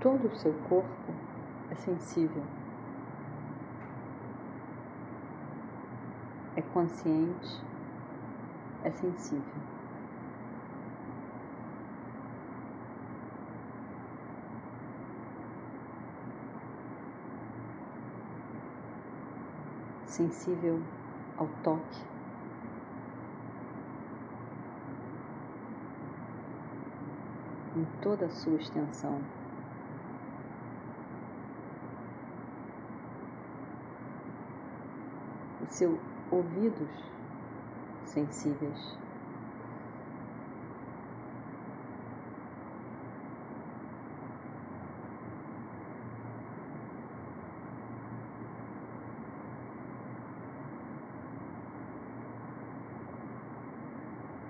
Todo o seu corpo é sensível, é consciente, é sensível. Sensível ao toque, em toda a sua extensão. Seus ouvidos sensíveis.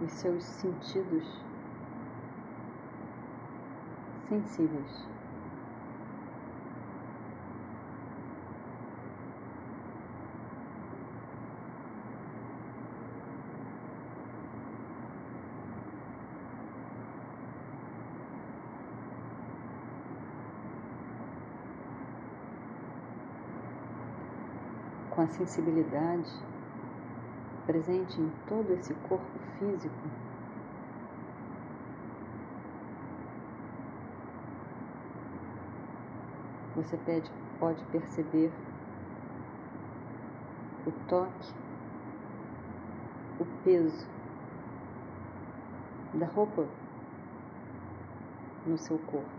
Os seus sentidos sensíveis. Com a sensibilidade presente em todo esse corpo físico. Você pede, pode perceber o toque, o peso da roupa no seu corpo.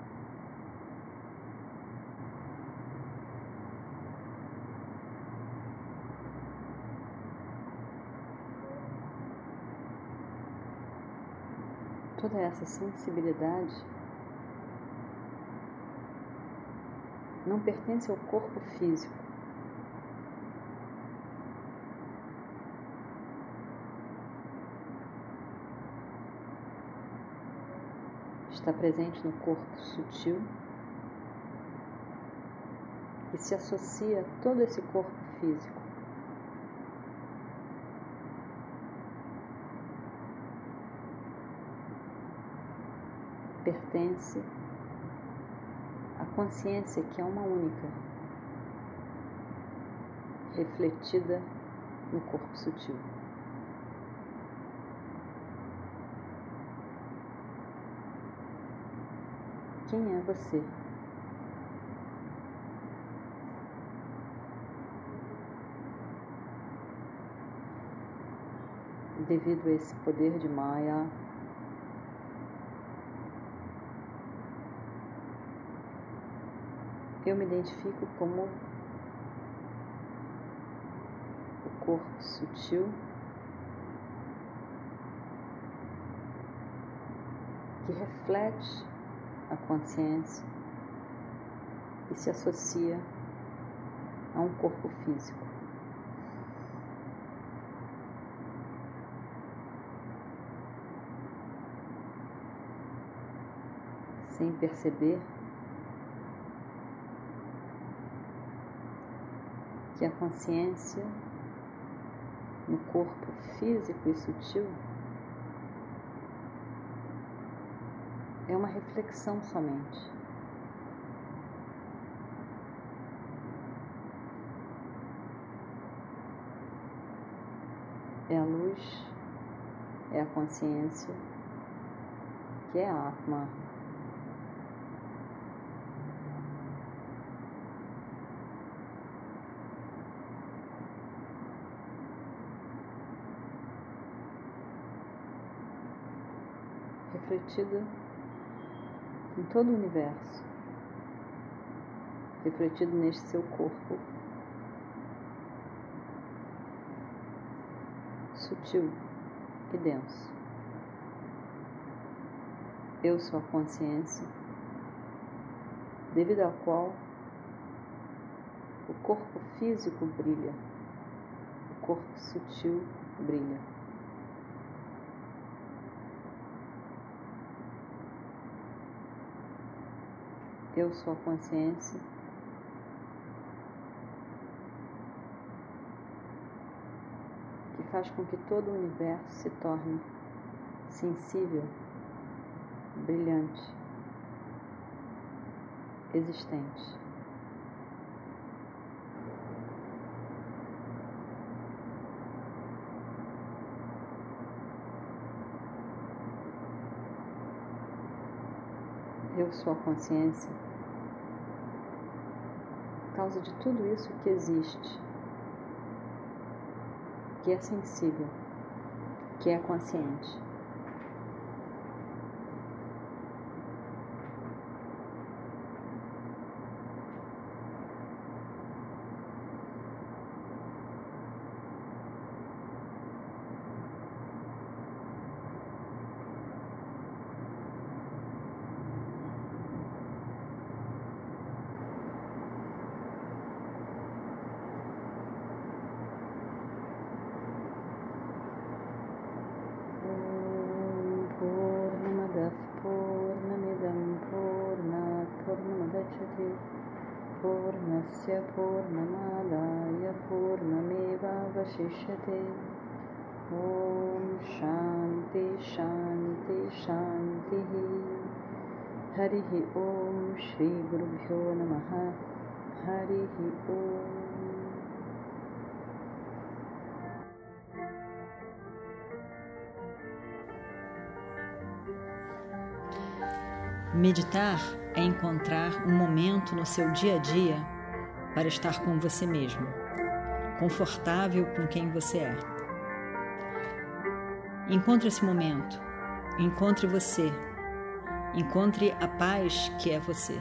Toda essa sensibilidade não pertence ao corpo físico. Está presente no corpo sutil e se associa a todo esse corpo físico. Pertence à consciência que é uma única, refletida no corpo sutil. Quem é você? Devido a esse poder de Maya, eu me identifico como o corpo sutil que reflete a consciência e se associa a um corpo físico. Sem perceber que a consciência no corpo físico e sutil é uma reflexão somente. É a luz é a consciência, que é a Atma. Refletida em todo o universo, refletido neste seu corpo sutil e denso. Eu sou a consciência, devido à qual o corpo físico brilha, o corpo sutil brilha. Eu sou a consciência faz com que todo o universo se torne sensível, brilhante, existente. Eu sou a consciência, causa de tudo isso que existe que é sensível, que é consciente. पूर्णस्य पूर्णमादाय पूर्णमेवावशिष्यते ॐ शान्ति शान्ति शान्तिः हरिः ॐ श्रीगुरुभ्यो नमः हरिः ॐ Meditar é encontrar um momento no seu dia a dia para estar com você mesmo, confortável com quem você é. Encontre esse momento, encontre você, encontre a paz que é você.